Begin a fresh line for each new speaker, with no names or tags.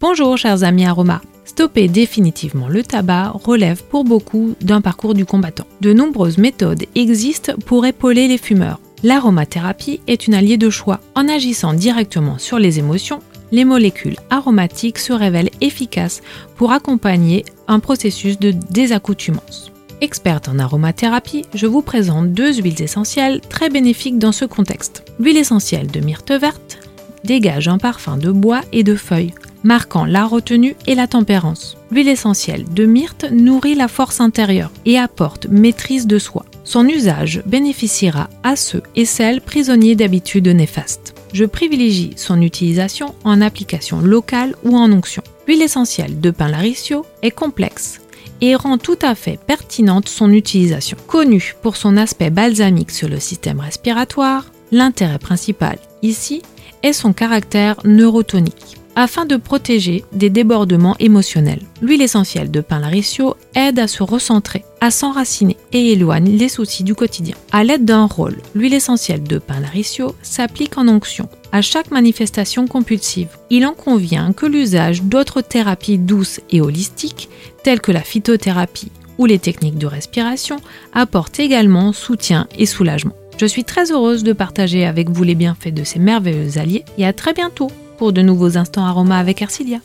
Bonjour chers amis Aroma. Stopper définitivement le tabac relève pour beaucoup d'un parcours du combattant. De nombreuses méthodes existent pour épauler les fumeurs. L'aromathérapie est une alliée de choix. En agissant directement sur les émotions, les molécules aromatiques se révèlent efficaces pour accompagner un processus de désaccoutumance. Experte en aromathérapie, je vous présente deux huiles essentielles très bénéfiques dans ce contexte. L'huile essentielle de myrte verte dégage un parfum de bois et de feuilles marquant la retenue et la tempérance. L'huile essentielle de myrte nourrit la force intérieure et apporte maîtrise de soi. Son usage bénéficiera à ceux et celles prisonniers d'habitudes néfastes. Je privilégie son utilisation en application locale ou en onction. L'huile essentielle de pin laricio est complexe et rend tout à fait pertinente son utilisation. Connue pour son aspect balsamique sur le système respiratoire, l'intérêt principal ici est son caractère neurotonique afin de protéger des débordements émotionnels. L'huile essentielle de pin laricio aide à se recentrer, à s'enraciner et éloigne les soucis du quotidien. À l'aide d'un rôle, l'huile essentielle de pin laricio s'applique en onction à chaque manifestation compulsive. Il en convient que l'usage d'autres thérapies douces et holistiques, telles que la phytothérapie ou les techniques de respiration, apporte également soutien et soulagement. Je suis très heureuse de partager avec vous les bienfaits de ces merveilleux alliés et à très bientôt pour de nouveaux instants aromas avec Arcilia.